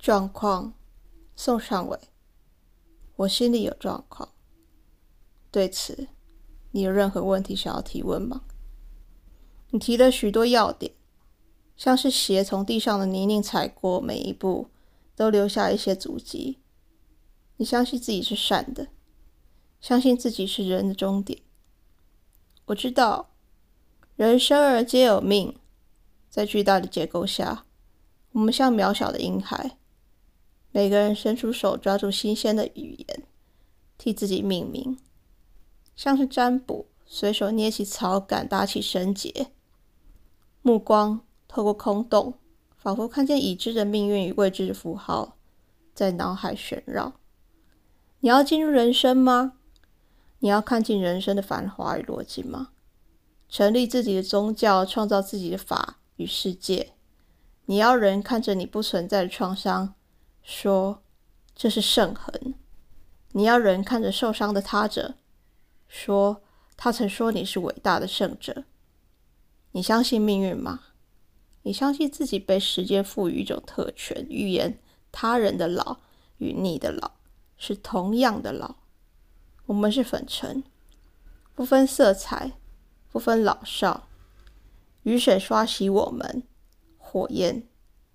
状况，宋尚伟，我心里有状况。对此，你有任何问题想要提问吗？你提了许多要点，像是鞋从地上的泥泞踩过每一步，都留下一些足迹。你相信自己是善的，相信自己是人的终点。我知道，人生而皆有命，在巨大的结构下，我们像渺小的婴孩。每个人伸出手，抓住新鲜的语言，替自己命名，像是占卜，随手捏起草杆，打起绳结，目光透过空洞，仿佛看见已知的命运与未知的符号在脑海旋绕。你要进入人生吗？你要看尽人生的繁华与逻辑吗？成立自己的宗教，创造自己的法与世界。你要人看着你不存在的创伤。说这是圣痕，你要人看着受伤的他者，说他曾说你是伟大的圣者。你相信命运吗？你相信自己被时间赋予一种特权，预言他人的老与你的老是同样的老。我们是粉尘，不分色彩，不分老少。雨水刷洗我们，火焰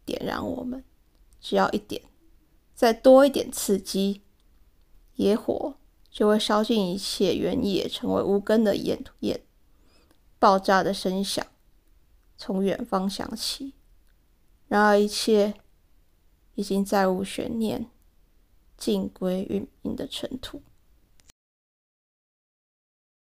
点燃我们，只要一点。再多一点刺激，野火就会烧尽一切原野，成为无根的烟焰。爆炸的声响从远方响起，然而一切已经再无悬念，尽归于命的尘土。